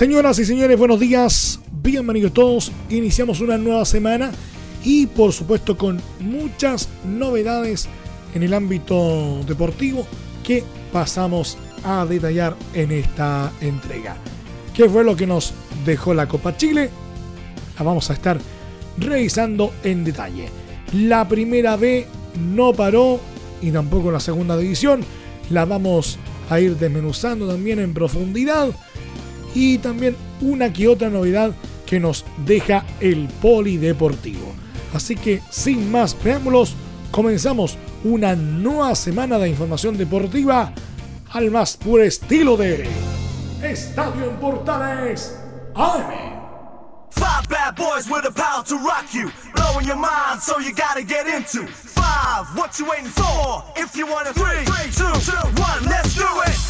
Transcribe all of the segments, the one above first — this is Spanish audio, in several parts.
Señoras y señores, buenos días. Bienvenidos todos. Iniciamos una nueva semana y por supuesto con muchas novedades en el ámbito deportivo que pasamos a detallar en esta entrega. ¿Qué fue lo que nos dejó la Copa Chile? La vamos a estar revisando en detalle. La primera B no paró y tampoco la segunda división. La vamos a ir desmenuzando también en profundidad y también una que otra novedad que nos deja el polideportivo. Así que sin más preámbulos, comenzamos una nueva semana de información deportiva al más puro estilo de Estadio en Portales AM. Five bad boys with the power to rock you, blowing your mind, so you gotta get into five. What you waiting for? If you want to three, two, one, let's do it.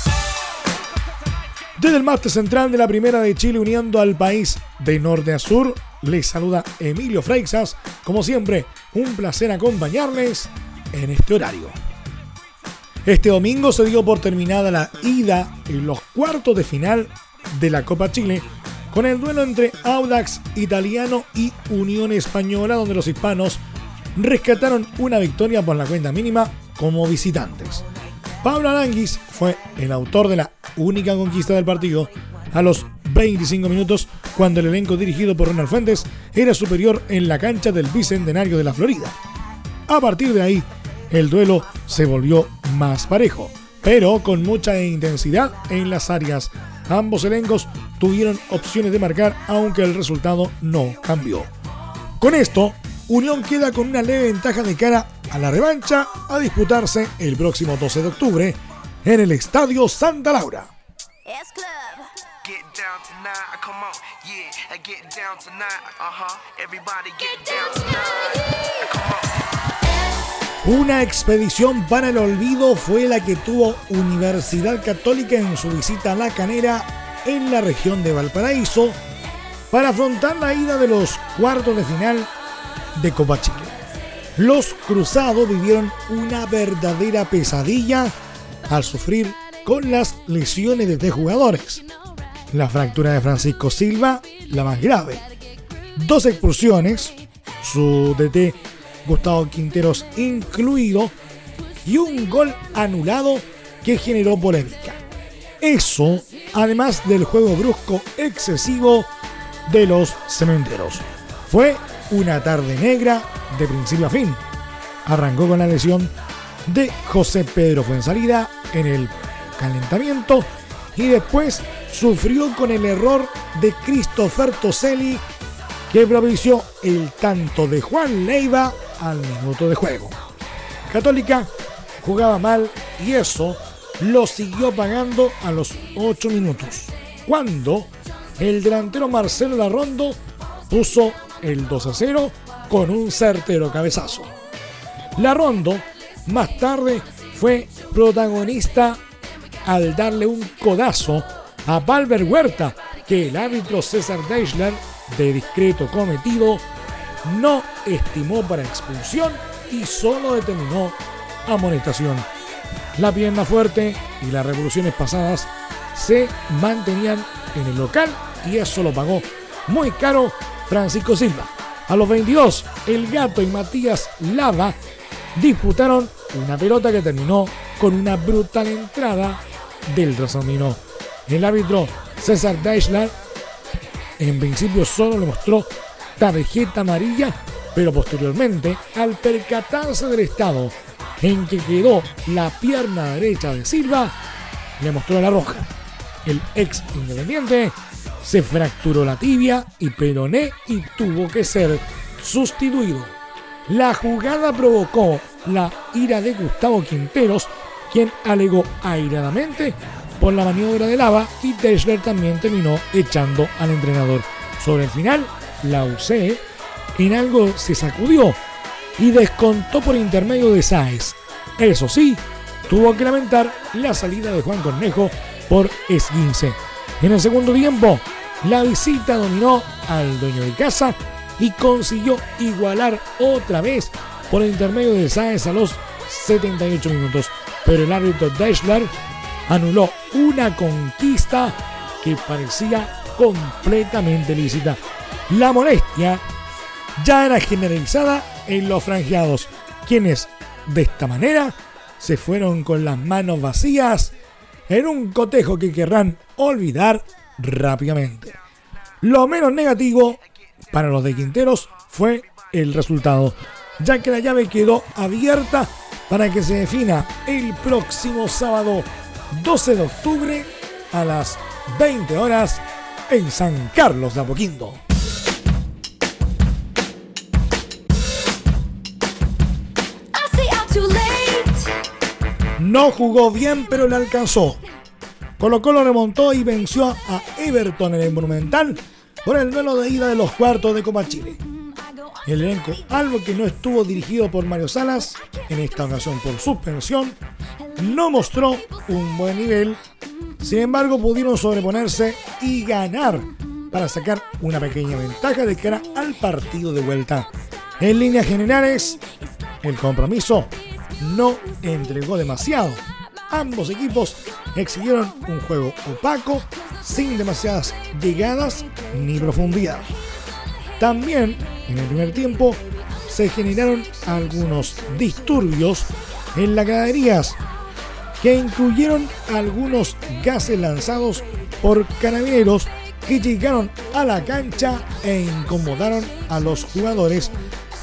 Desde el máster central de la Primera de Chile uniendo al país de norte a sur, les saluda Emilio Freixas. Como siempre, un placer acompañarles en este horario. Este domingo se dio por terminada la ida en los cuartos de final de la Copa Chile con el duelo entre Audax Italiano y Unión Española donde los hispanos rescataron una victoria por la cuenta mínima como visitantes. Pablo Aranguis fue el autor de la única conquista del partido a los 25 minutos cuando el elenco dirigido por Ronald Fuentes era superior en la cancha del Bicentenario de la Florida. A partir de ahí, el duelo se volvió más parejo, pero con mucha intensidad en las áreas. Ambos elencos tuvieron opciones de marcar aunque el resultado no cambió. Con esto, Unión queda con una leve ventaja de cara a la revancha a disputarse el próximo 12 de octubre en el Estadio Santa Laura. Una expedición para el olvido fue la que tuvo Universidad Católica en su visita a La Canera en la región de Valparaíso para afrontar la ida de los cuartos de final de Copa Chile. Los cruzados vivieron una verdadera pesadilla al sufrir con las lesiones de tres jugadores. La fractura de Francisco Silva, la más grave. Dos expulsiones, su DT Gustavo Quinteros incluido, y un gol anulado que generó polémica. Eso, además del juego brusco excesivo de los cementeros. Fue una tarde negra de principio a fin. Arrancó con la lesión de José Pedro Fuensalida en el calentamiento y después sufrió con el error de Christopher Toselli que propició el tanto de Juan Leiva al minuto de juego. Católica jugaba mal y eso lo siguió pagando a los 8 minutos, cuando el delantero Marcelo Larrondo puso el 2 a 0 con un certero cabezazo. La Rondo más tarde fue protagonista al darle un codazo a Palver Huerta que el árbitro César Deichler, de discreto cometido, no estimó para expulsión y solo determinó amonestación. La pierna fuerte y las revoluciones pasadas se mantenían en el local y eso lo pagó muy caro Francisco Silva. A los 22, el gato y Matías Lava disputaron una pelota que terminó con una brutal entrada del trasandino. El árbitro César Deichler en principio solo le mostró tarjeta amarilla, pero posteriormente, al percatarse del estado en que quedó la pierna derecha de Silva, le mostró la roja. El ex independiente se fracturó la tibia y peroné y tuvo que ser sustituido. La jugada provocó la ira de Gustavo Quinteros, quien alegó airadamente por la maniobra de lava y Tesler también terminó echando al entrenador. Sobre el final, la UC en algo se sacudió y descontó por intermedio de Sáez. Eso sí, tuvo que lamentar la salida de Juan Cornejo por esguince. En el segundo tiempo, la visita dominó al dueño de casa y consiguió igualar otra vez por el intermedio de Sáez a los 78 minutos. Pero el árbitro Deschler anuló una conquista que parecía completamente lícita. La molestia ya era generalizada en los franjeados, quienes de esta manera se fueron con las manos vacías en un cotejo que querrán olvidar rápidamente. Lo menos negativo para los de Quinteros fue el resultado, ya que la llave quedó abierta para que se defina el próximo sábado 12 de octubre a las 20 horas en San Carlos de Apoquindo. No jugó bien, pero le alcanzó. Colo Colo remontó y venció a Everton en el Monumental por el duelo de ida de los cuartos de Copa Chile. El elenco, algo que no estuvo dirigido por Mario Salas, en esta ocasión por suspensión, no mostró un buen nivel. Sin embargo, pudieron sobreponerse y ganar para sacar una pequeña ventaja de cara al partido de vuelta. En líneas generales, el compromiso no entregó demasiado. Ambos equipos exhibieron un juego opaco, sin demasiadas llegadas ni profundidad. También, en el primer tiempo, se generaron algunos disturbios en las graderías que incluyeron algunos gases lanzados por carabineros que llegaron a la cancha e incomodaron a los jugadores,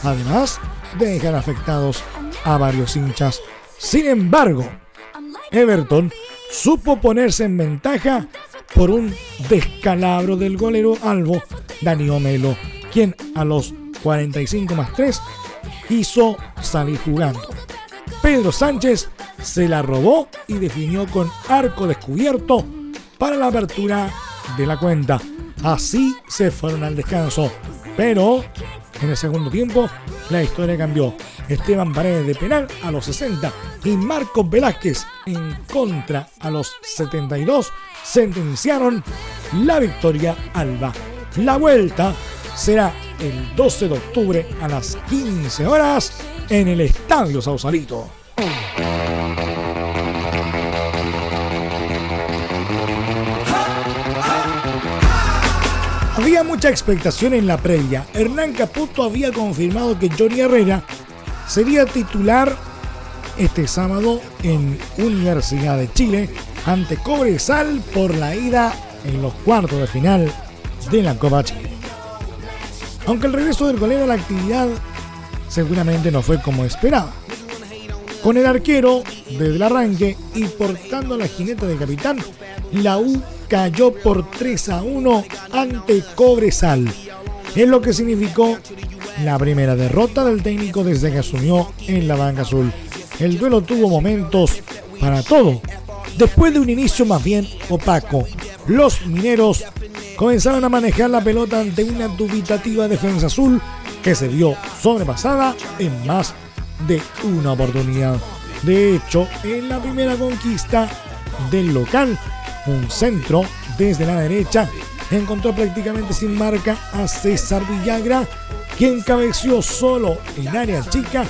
además de dejar afectados a varios hinchas. Sin embargo, Everton supo ponerse en ventaja por un descalabro del golero albo Dani Melo, quien a los 45 más 3 hizo salir jugando. Pedro Sánchez se la robó y definió con arco descubierto para la apertura de la cuenta. Así se fueron al descanso. Pero en el segundo tiempo la historia cambió. Esteban Paredes de penal a los 60 y Marcos Velázquez en contra a los 72 sentenciaron la victoria alba. La vuelta será el 12 de octubre a las 15 horas en el Estadio Sausalito. Había mucha expectación en la previa. Hernán Caputo había confirmado que Johnny Herrera sería titular este sábado en Universidad de Chile ante Cobresal por la ida en los cuartos de final de la Copa Chile. Aunque el regreso del golero a la actividad seguramente no fue como esperaba. Con el arquero desde el arranque y portando la jineta de capitán, la U cayó por 3 a 1 ante Cobresal. Es lo que significó la primera derrota del técnico desde que asumió en la banca azul. El duelo tuvo momentos para todo. Después de un inicio más bien opaco, los mineros comenzaron a manejar la pelota ante una dubitativa defensa azul que se vio sobrepasada en más de una oportunidad. De hecho, en la primera conquista del local, un centro desde la derecha encontró prácticamente sin marca a César Villagra, quien cabeció solo en área chica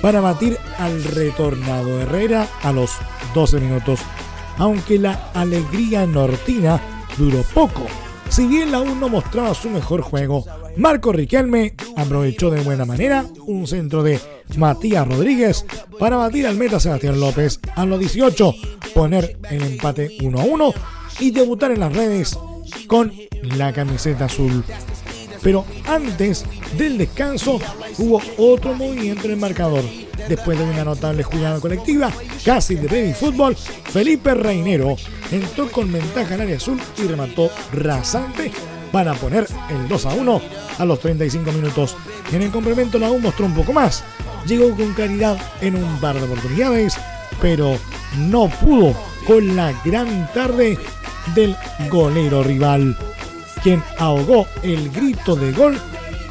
para batir al retornado Herrera a los 12 minutos. Aunque la alegría nortina duró poco, si bien la 1 mostraba su mejor juego, Marco Riquelme aprovechó de buena manera un centro de Matías Rodríguez para batir al meta Sebastián López a los 18, poner el empate 1 a 1 y debutar en las redes con la camiseta azul. Pero antes del descanso hubo otro movimiento en el marcador. Después de una notable jugada colectiva, casi de baby fútbol, Felipe Reinero entró con ventaja en área azul y remató rasante para poner el 2 a 1 a los 35 minutos. En el complemento la U mostró un poco más. Llegó con claridad en un par de oportunidades, pero no pudo con la gran tarde del golero rival, quien ahogó el grito de gol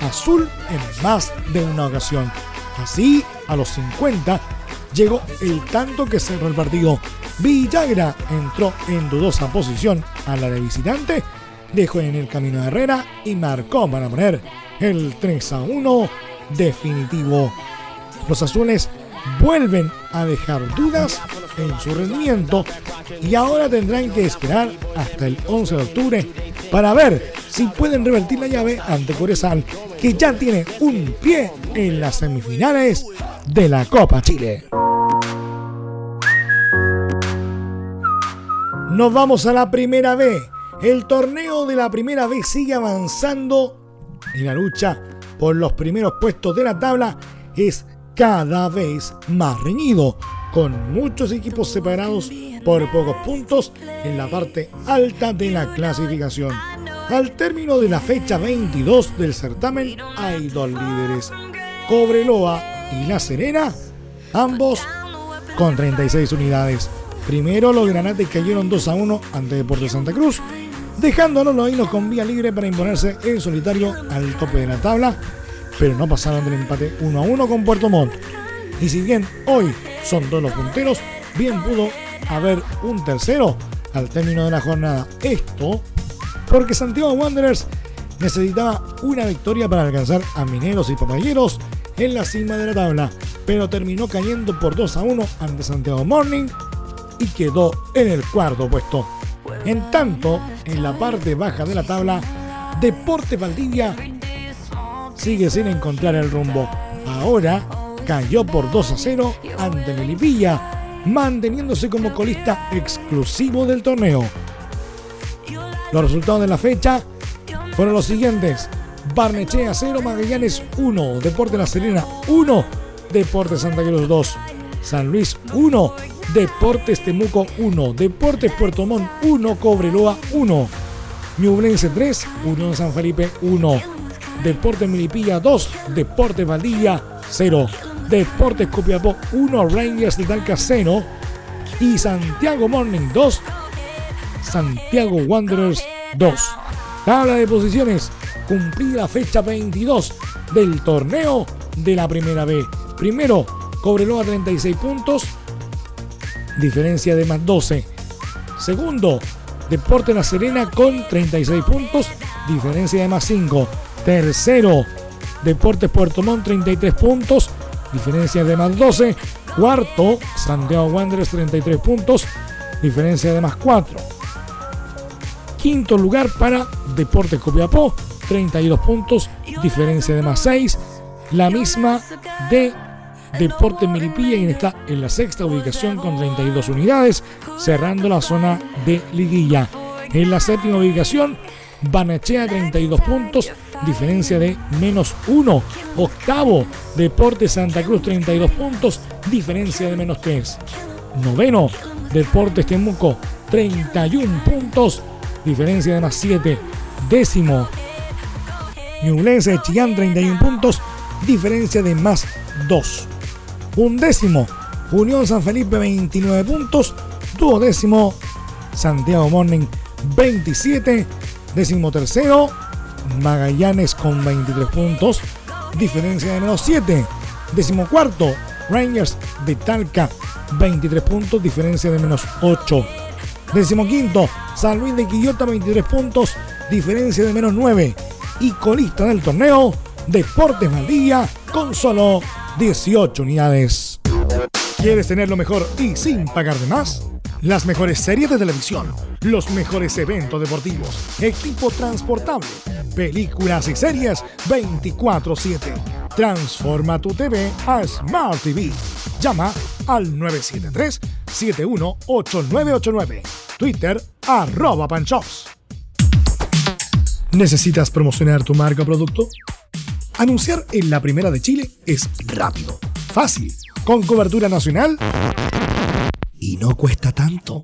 azul en más de una ocasión. Así, a los 50, llegó el tanto que cerró el partido. Villagra entró en dudosa posición a la de visitante, dejó en el camino de Herrera y marcó para poner el 3 a 1 definitivo. Los azules vuelven a dejar dudas en su rendimiento y ahora tendrán que esperar hasta el 11 de octubre para ver si pueden revertir la llave ante Corezal, que ya tiene un pie en las semifinales de la Copa Chile. Nos vamos a la primera B. El torneo de la primera B sigue avanzando y la lucha por los primeros puestos de la tabla es cada vez más reñido, con muchos equipos separados por pocos puntos en la parte alta de la clasificación. Al término de la fecha 22 del certamen hay dos líderes, Cobreloa y La Serena, ambos con 36 unidades. Primero los granates cayeron 2 a 1 ante Deportes Santa Cruz, dejando a los loinos con vía libre para imponerse en solitario al tope de la tabla, pero no pasaron del empate 1 a 1 con Puerto Montt. Y si bien hoy son dos los punteros, bien pudo haber un tercero al término de la jornada. Esto porque Santiago Wanderers necesitaba una victoria para alcanzar a Mineros y Papayeros en la cima de la tabla, pero terminó cayendo por 2 a 1 ante Santiago Morning y quedó en el cuarto puesto. En tanto, en la parte baja de la tabla, Deporte Valdivia sigue sin encontrar el rumbo. Ahora cayó por 2 a 0 ante Melipilla, manteniéndose como colista exclusivo del torneo. Los resultados de la fecha fueron los siguientes. Barnechea 0, Magallanes 1, Deporte La Serena 1, Deporte Santa Cruz 2, San Luis 1, Deportes Temuco 1, Deportes Puerto Montt 1, Cobreloa 1, Ñublense 3, Unión San Felipe 1, Deportes Milipilla 2, Deportes Valdivia 0, Deportes Copiapó 1, Rangers de Talca 0 y Santiago Morning 2, Santiago Wanderers 2. Tabla de posiciones, cumplida fecha 22 del torneo de la Primera B. Primero, Cobreloa 36 puntos, diferencia de más 12. Segundo, Deporte La Serena con 36 puntos, diferencia de más 5. Tercero, Deportes Puerto Montt 33 puntos, diferencia de más 12. Cuarto, Santiago Wanderers 33 puntos, diferencia de más 4. Quinto lugar para Deportes Copiapó, 32 puntos, diferencia de más 6. La misma de Deportes Milipilla, quien está en la sexta ubicación con 32 unidades, cerrando la zona de liguilla. En la séptima ubicación, Banachea 32 puntos, diferencia de menos 1. Octavo, Deportes Santa Cruz 32 puntos, diferencia de menos 3. Noveno, Deportes Temuco 31 puntos, diferencia de más 7. Décimo, Ñublense Chillán 31 puntos, diferencia de más 2. Undécimo, Unión San Felipe 29 puntos, duodécimo, Santiago Morning 27, décimo tercero, Magallanes con 23 puntos, diferencia de menos 7, décimo cuarto, Rangers de Talca 23 puntos, diferencia de menos 8. Décimo quinto, San Luis de Quillota 23 puntos, diferencia de menos 9. Y colista del torneo, Deportes Valdivia con solo 18 unidades. ¿Quieres tener lo mejor y sin pagar de más? Las mejores series de televisión, los mejores eventos deportivos, equipo transportable, películas y series 24/7. Transforma tu TV a Smart TV. Llama al 973-718989. Twitter arroba panchops. ¿Necesitas promocionar tu marca o producto? Anunciar en la primera de Chile es rápido, fácil, con cobertura nacional y no cuesta tanto.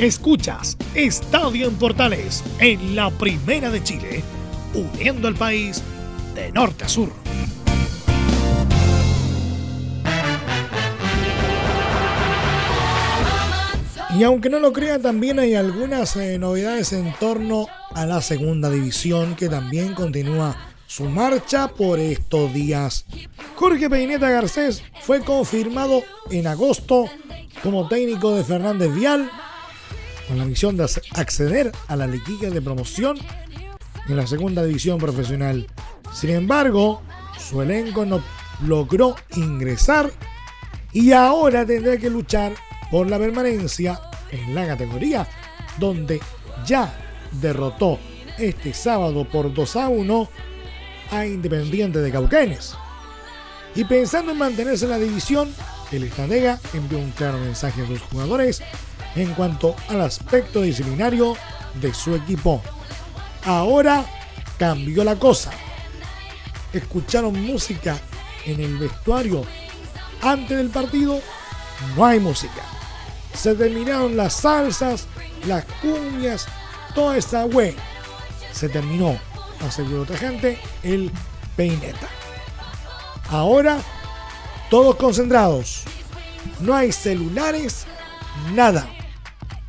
Escuchas Estadio en Portales en la Primera de Chile, uniendo al país de norte a sur. Y aunque no lo crea, también hay algunas eh, novedades en torno a la segunda división que también continúa su marcha por estos días. Jorge Peineta Garcés fue confirmado en agosto como técnico de Fernández Vial con la misión de acceder a la liguilla de promoción en la segunda división profesional. Sin embargo, su elenco no logró ingresar y ahora tendrá que luchar por la permanencia en la categoría, donde ya derrotó este sábado por 2 a 1 a Independiente de Cauquenes. Y pensando en mantenerse en la división, el estratega envió un claro mensaje a sus jugadores en cuanto al aspecto disciplinario de su equipo. Ahora cambió la cosa. Escucharon música en el vestuario antes del partido, no hay música se terminaron las salsas, las cuñas, toda esa web. Se terminó, aseguró otra gente, el peineta. Ahora, todos concentrados. No hay celulares, nada.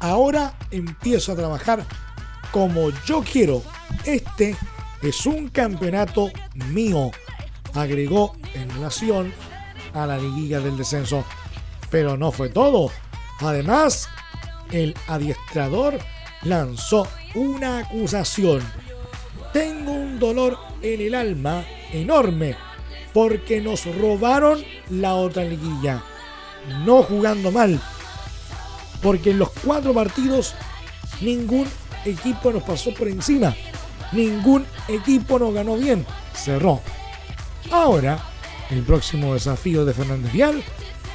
Ahora empiezo a trabajar como yo quiero. Este es un campeonato mío, agregó en relación a la liguilla del descenso. Pero no fue todo. Además, el adiestrador lanzó una acusación. Tengo un dolor en el alma enorme porque nos robaron la otra liguilla. No jugando mal. Porque en los cuatro partidos ningún equipo nos pasó por encima. Ningún equipo nos ganó bien. Cerró. Ahora, el próximo desafío de Fernández Vial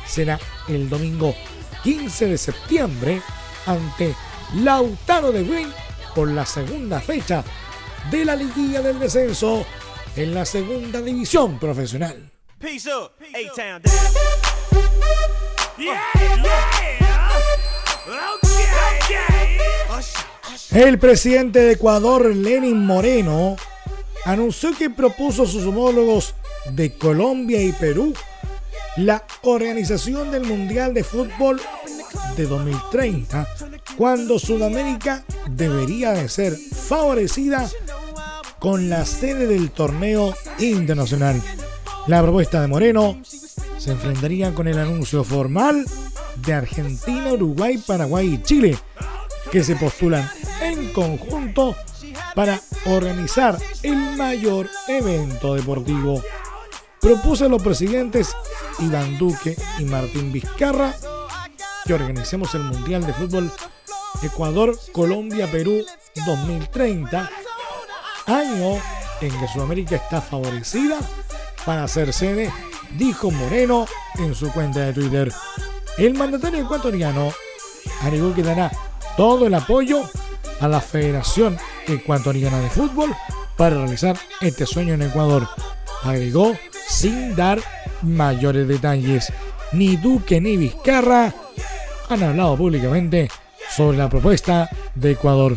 será el domingo 15 de septiembre ante Lautaro de Win por la segunda fecha de la liguilla del descenso en la segunda división profesional. El presidente de Ecuador, Lenin Moreno, anunció que propuso a sus homólogos de Colombia y Perú la organización del Mundial de Fútbol de 2030, cuando Sudamérica debería de ser favorecida con la sede del torneo internacional. La propuesta de Moreno se enfrentaría con el anuncio formal de Argentina, Uruguay, Paraguay y Chile, que se postulan en conjunto para organizar el mayor evento deportivo Propuse a los presidentes Iván Duque y Martín Vizcarra que organicemos el Mundial de Fútbol Ecuador, Colombia, Perú 2030, año en que Sudamérica está favorecida para ser sede, dijo Moreno en su cuenta de Twitter. El mandatario ecuatoriano agregó que dará todo el apoyo a la Federación Ecuatoriana de Fútbol para realizar este sueño en Ecuador. Agregó sin dar mayores detalles. Ni Duque ni Vizcarra han hablado públicamente sobre la propuesta de Ecuador.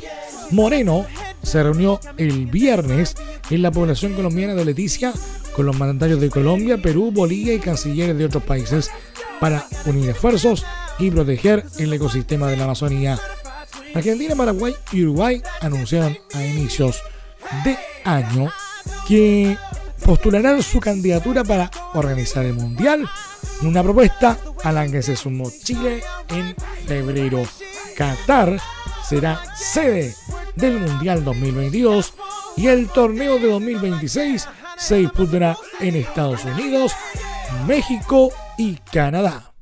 Moreno se reunió el viernes en la población colombiana de Leticia con los mandatarios de Colombia, Perú, Bolivia y cancilleres de otros países para unir esfuerzos y proteger el ecosistema de la Amazonía. Argentina, Paraguay y Uruguay anunciaron a inicios de año que postularán su candidatura para organizar el Mundial, una propuesta a la que se sumó Chile en febrero. Qatar será sede del Mundial 2022 y el torneo de 2026 se disputará en Estados Unidos, México y Canadá.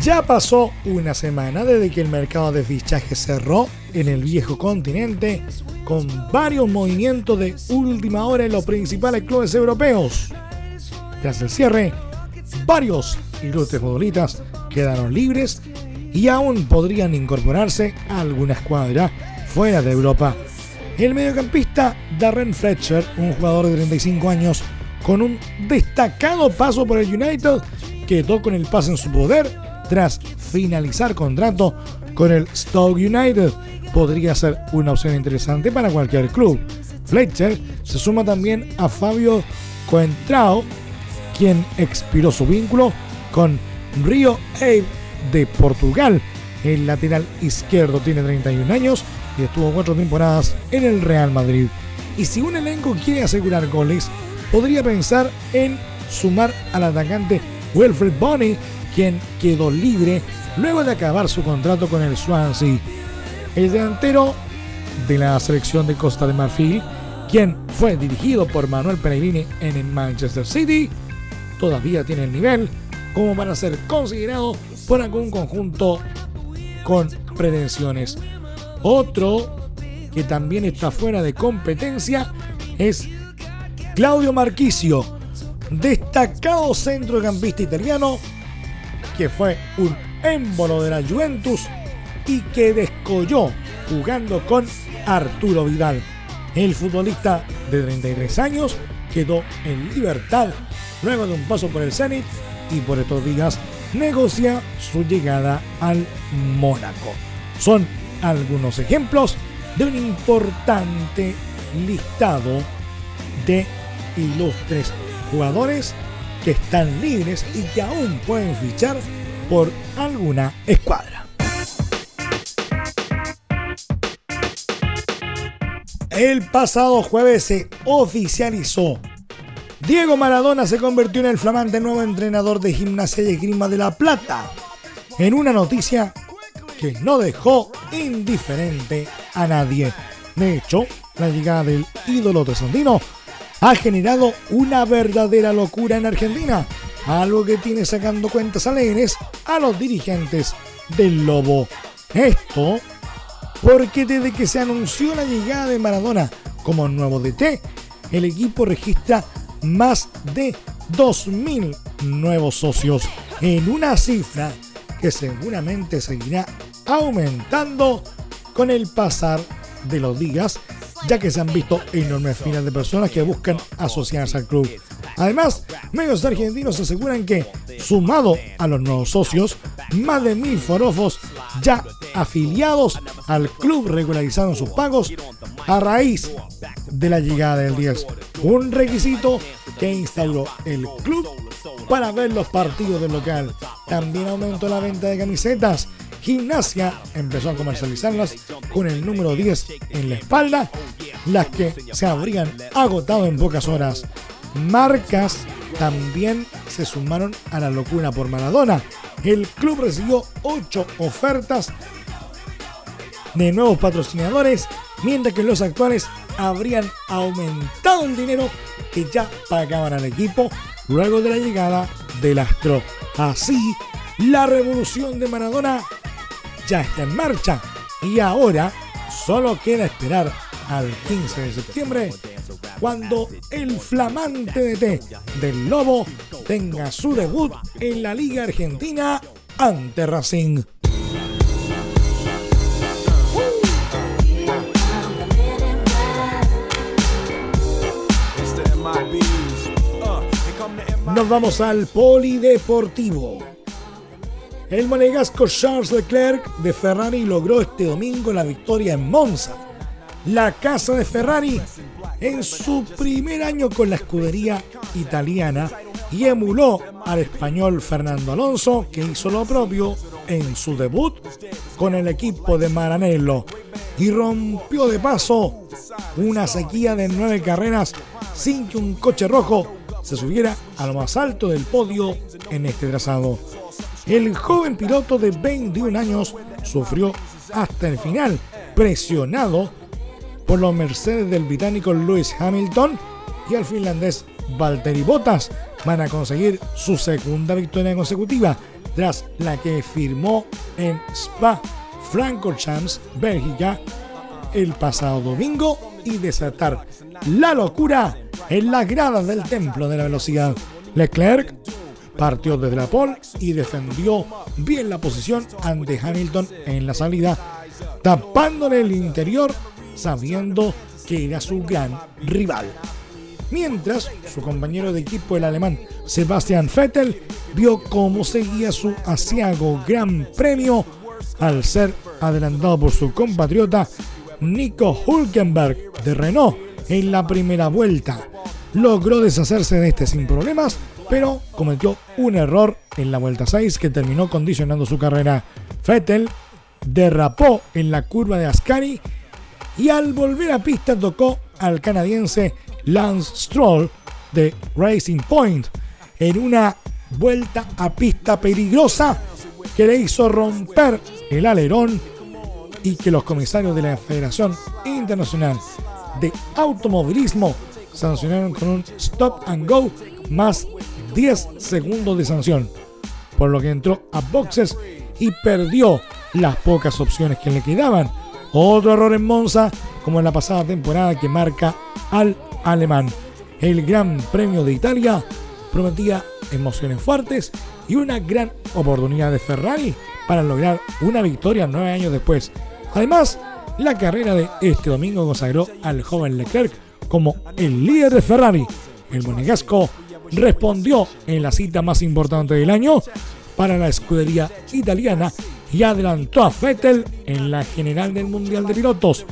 Ya pasó una semana desde que el mercado de fichajes cerró en el viejo continente con varios movimientos de última hora en los principales clubes europeos. Tras el cierre, varios ilustres futbolistas quedaron libres y aún podrían incorporarse a alguna escuadra fuera de Europa. El mediocampista Darren Fletcher, un jugador de 35 años con un destacado paso por el United, quedó con el pase en su poder tras finalizar contrato con el Stoke United. Podría ser una opción interesante para cualquier club. Fletcher se suma también a Fabio Coentrao, quien expiró su vínculo con Rio Ave de Portugal. El lateral izquierdo tiene 31 años y estuvo cuatro temporadas en el Real Madrid. Y si un elenco quiere asegurar goles, podría pensar en sumar al atacante Wilfred Bonney, quien quedó libre luego de acabar su contrato con el Swansea. El delantero de la selección de Costa de Marfil, quien fue dirigido por Manuel Pellegrini en el Manchester City, todavía tiene el nivel como para ser considerado por algún conjunto con pretensiones. Otro que también está fuera de competencia es Claudio Marquisio, destacado centrocampista italiano que fue un émbolo de la Juventus y que descolló jugando con Arturo Vidal. El futbolista de 33 años quedó en libertad luego de un paso por el Zenit y por estos días negocia su llegada al Mónaco. Son algunos ejemplos de un importante listado de ilustres jugadores que están libres y que aún pueden fichar por alguna escuadra. El pasado jueves se oficializó. Diego Maradona se convirtió en el flamante nuevo entrenador de gimnasia y esgrima de La Plata, en una noticia que no dejó indiferente a nadie. De hecho, la llegada del ídolo tesondino ha generado una verdadera locura en Argentina, algo que tiene sacando cuentas alegres a los dirigentes del Lobo. Esto porque desde que se anunció la llegada de Maradona como nuevo DT, el equipo registra más de 2.000 nuevos socios en una cifra que seguramente seguirá aumentando con el pasar de los días ya que se han visto enormes filas de personas que buscan asociarse al club. Además, medios argentinos aseguran que, sumado a los nuevos socios, más de mil forofos ya afiliados al club regularizaron sus pagos a raíz de la llegada del 10, un requisito que instauró el club para ver los partidos del local. También aumentó la venta de camisetas Gimnasia empezó a comercializarlas con el número 10 en la espalda, las que se habrían agotado en pocas horas. Marcas también se sumaron a la locura por Maradona. El club recibió 8 ofertas de nuevos patrocinadores, mientras que los actuales habrían aumentado el dinero que ya pagaban al equipo luego de la llegada del astro. Así, la revolución de Maradona ya está en marcha y ahora solo queda esperar al 15 de septiembre cuando el flamante DT del Lobo tenga su debut en la Liga Argentina ante Racing. Nos vamos al Polideportivo. El monegasco Charles Leclerc de Ferrari logró este domingo la victoria en Monza, la casa de Ferrari, en su primer año con la escudería italiana y emuló al español Fernando Alonso, que hizo lo propio en su debut con el equipo de Maranello y rompió de paso una sequía de nueve carreras sin que un coche rojo se subiera a lo más alto del podio en este trazado. El joven piloto de 21 años sufrió hasta el final, presionado por los Mercedes del británico Lewis Hamilton y el finlandés Valtteri Bottas van a conseguir su segunda victoria consecutiva tras la que firmó en Spa Francorchamps, Bélgica, el pasado domingo y desatar la locura en las gradas del templo de la velocidad. Leclerc partió desde la pole y defendió bien la posición ante Hamilton en la salida, tapándole el interior sabiendo que era su gran rival. Mientras, su compañero de equipo, el alemán Sebastian Vettel, vio cómo seguía su asiago gran premio al ser adelantado por su compatriota Nico Hulkenberg de Renault en la primera vuelta. Logró deshacerse de este sin problemas, pero cometió un error en la vuelta 6 que terminó condicionando su carrera. Vettel derrapó en la curva de Ascari y al volver a pista tocó al canadiense Lance Stroll de Racing Point en una vuelta a pista peligrosa que le hizo romper el alerón y que los comisarios de la Federación Internacional de Automovilismo sancionaron con un stop and go más 10 segundos de sanción, por lo que entró a boxes y perdió las pocas opciones que le quedaban otro error en Monza, como en la pasada temporada que marca al alemán. El Gran Premio de Italia prometía emociones fuertes y una gran oportunidad de Ferrari para lograr una victoria nueve años después. Además, la carrera de este domingo consagró al joven Leclerc como el líder de Ferrari. El monegasco respondió en la cita más importante del año para la escudería italiana y adelantó a Vettel en la general del Mundial de Pilotos,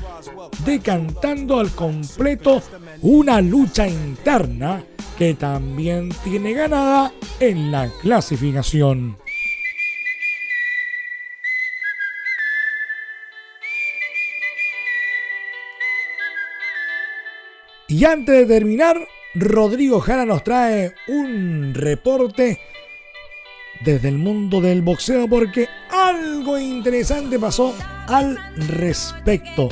decantando al completo una lucha interna que también tiene ganada en la clasificación. Y antes de terminar, Rodrigo Jara nos trae un reporte desde el mundo del boxeo porque algo interesante pasó al respecto.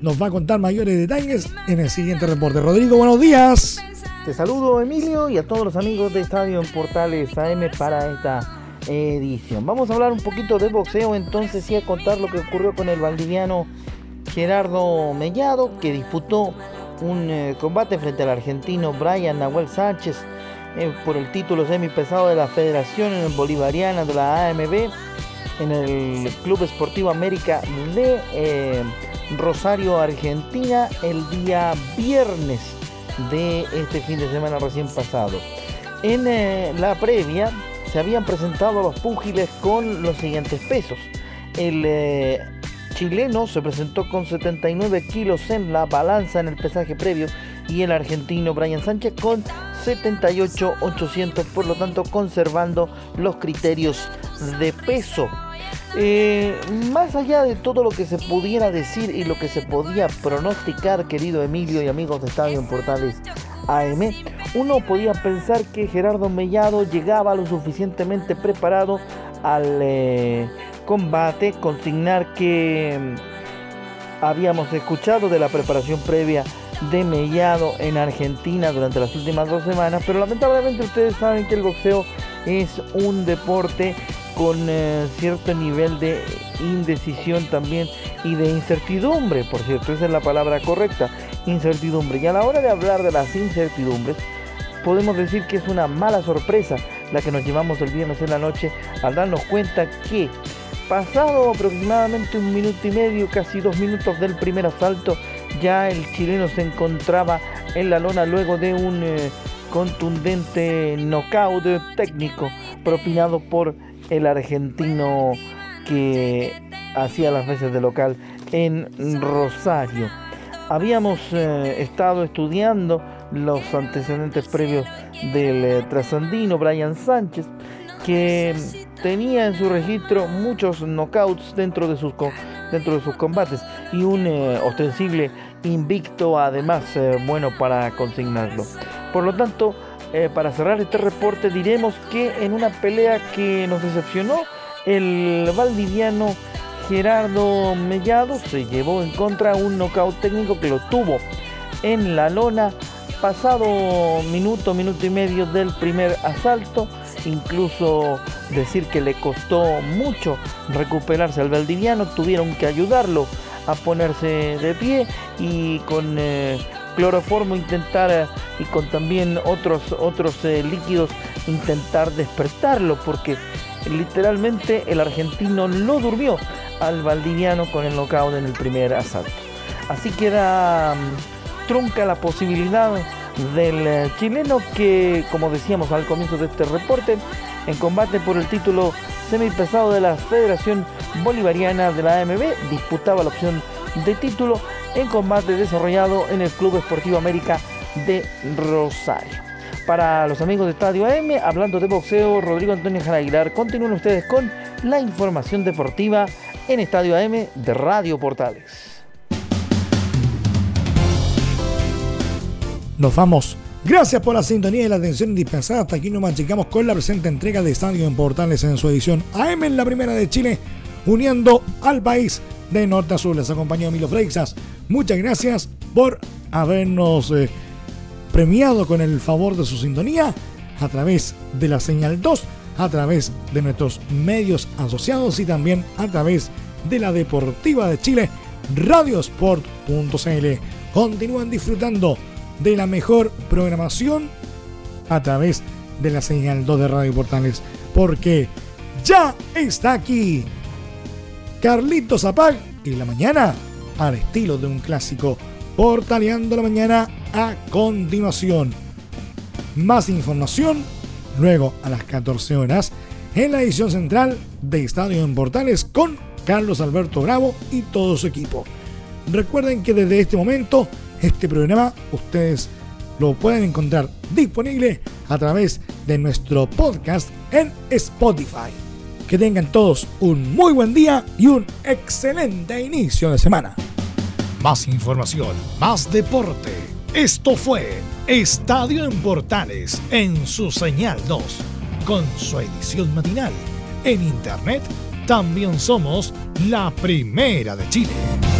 Nos va a contar mayores detalles en el siguiente reporte. Rodrigo, buenos días. Te saludo Emilio y a todos los amigos de Estadio en Portales AM para esta edición. Vamos a hablar un poquito de boxeo entonces y a contar lo que ocurrió con el valdiviano Gerardo Mellado que disputó un eh, combate frente al argentino Brian Nahuel Sánchez por el título semipesado de la Federación Bolivariana de la AMB en el Club Esportivo América de eh, Rosario, Argentina, el día viernes de este fin de semana recién pasado. En eh, la previa se habían presentado los púgiles con los siguientes pesos. El chileno se presentó con 79 kilos en la balanza en el pesaje previo y el argentino Brian Sánchez con 78-800, por lo tanto conservando los criterios de peso. Eh, más allá de todo lo que se pudiera decir y lo que se podía pronosticar, querido Emilio y amigos de Estadio en Portales AM, uno podía pensar que Gerardo Mellado llegaba lo suficientemente preparado al eh, combate, consignar que mm, habíamos escuchado de la preparación previa de Mellado en Argentina durante las últimas dos semanas, pero lamentablemente ustedes saben que el boxeo es un deporte con eh, cierto nivel de indecisión también y de incertidumbre, por cierto, esa es la palabra correcta, incertidumbre. Y a la hora de hablar de las incertidumbres, podemos decir que es una mala sorpresa la que nos llevamos el viernes en la noche al darnos cuenta que pasado aproximadamente un minuto y medio, casi dos minutos del primer asalto, ya el chileno se encontraba en la lona luego de un eh, contundente knockout técnico propinado por el argentino que hacía las veces de local en Rosario. Habíamos eh, estado estudiando los antecedentes previos del eh, trasandino Brian Sánchez, que tenía en su registro muchos knockouts dentro de sus dentro de sus combates y un ostensible invicto además eh, bueno para consignarlo. Por lo tanto, eh, para cerrar este reporte diremos que en una pelea que nos decepcionó, el valdiviano Gerardo Mellado se llevó en contra un knockout técnico que lo tuvo en la lona pasado minuto, minuto y medio del primer asalto. Incluso decir que le costó mucho recuperarse al valdiviano, tuvieron que ayudarlo a ponerse de pie y con eh, cloroformo intentar eh, y con también otros, otros eh, líquidos intentar despertarlo porque literalmente el argentino lo durmió al valdiviano con el knockout en el primer asalto. Así queda mm, trunca la posibilidad del chileno que, como decíamos al comienzo de este reporte, en combate por el título semipesado de la Federación Bolivariana de la AMB, disputaba la opción de título en combate desarrollado en el Club Esportivo América de Rosario. Para los amigos de Estadio AM, hablando de boxeo, Rodrigo Antonio Jara continúen ustedes con la información deportiva en Estadio AM de Radio Portales. Nos vamos. Gracias por la sintonía y la atención indispensada. Hasta aquí nomás llegamos con la presente entrega de Estadio en Portales en su edición AM en la primera de Chile, uniendo al país de norte a sur. Les acompañó Emilio Freixas. Muchas gracias por habernos eh, premiado con el favor de su sintonía a través de la señal 2, a través de nuestros medios asociados y también a través de la Deportiva de Chile, radiosport.cl. Continúan disfrutando de la mejor programación a través de la señal 2 de Radio Portales, porque ya está aquí Carlitos Zapag y la mañana al estilo de un clásico, portaleando la mañana a continuación. Más información luego a las 14 horas en la edición central de Estadio en Portales con Carlos Alberto Bravo y todo su equipo. Recuerden que desde este momento este programa ustedes lo pueden encontrar disponible a través de nuestro podcast en Spotify. Que tengan todos un muy buen día y un excelente inicio de semana. Más información, más deporte. Esto fue Estadio en Portales en su señal 2, con su edición matinal. En internet también somos la primera de Chile.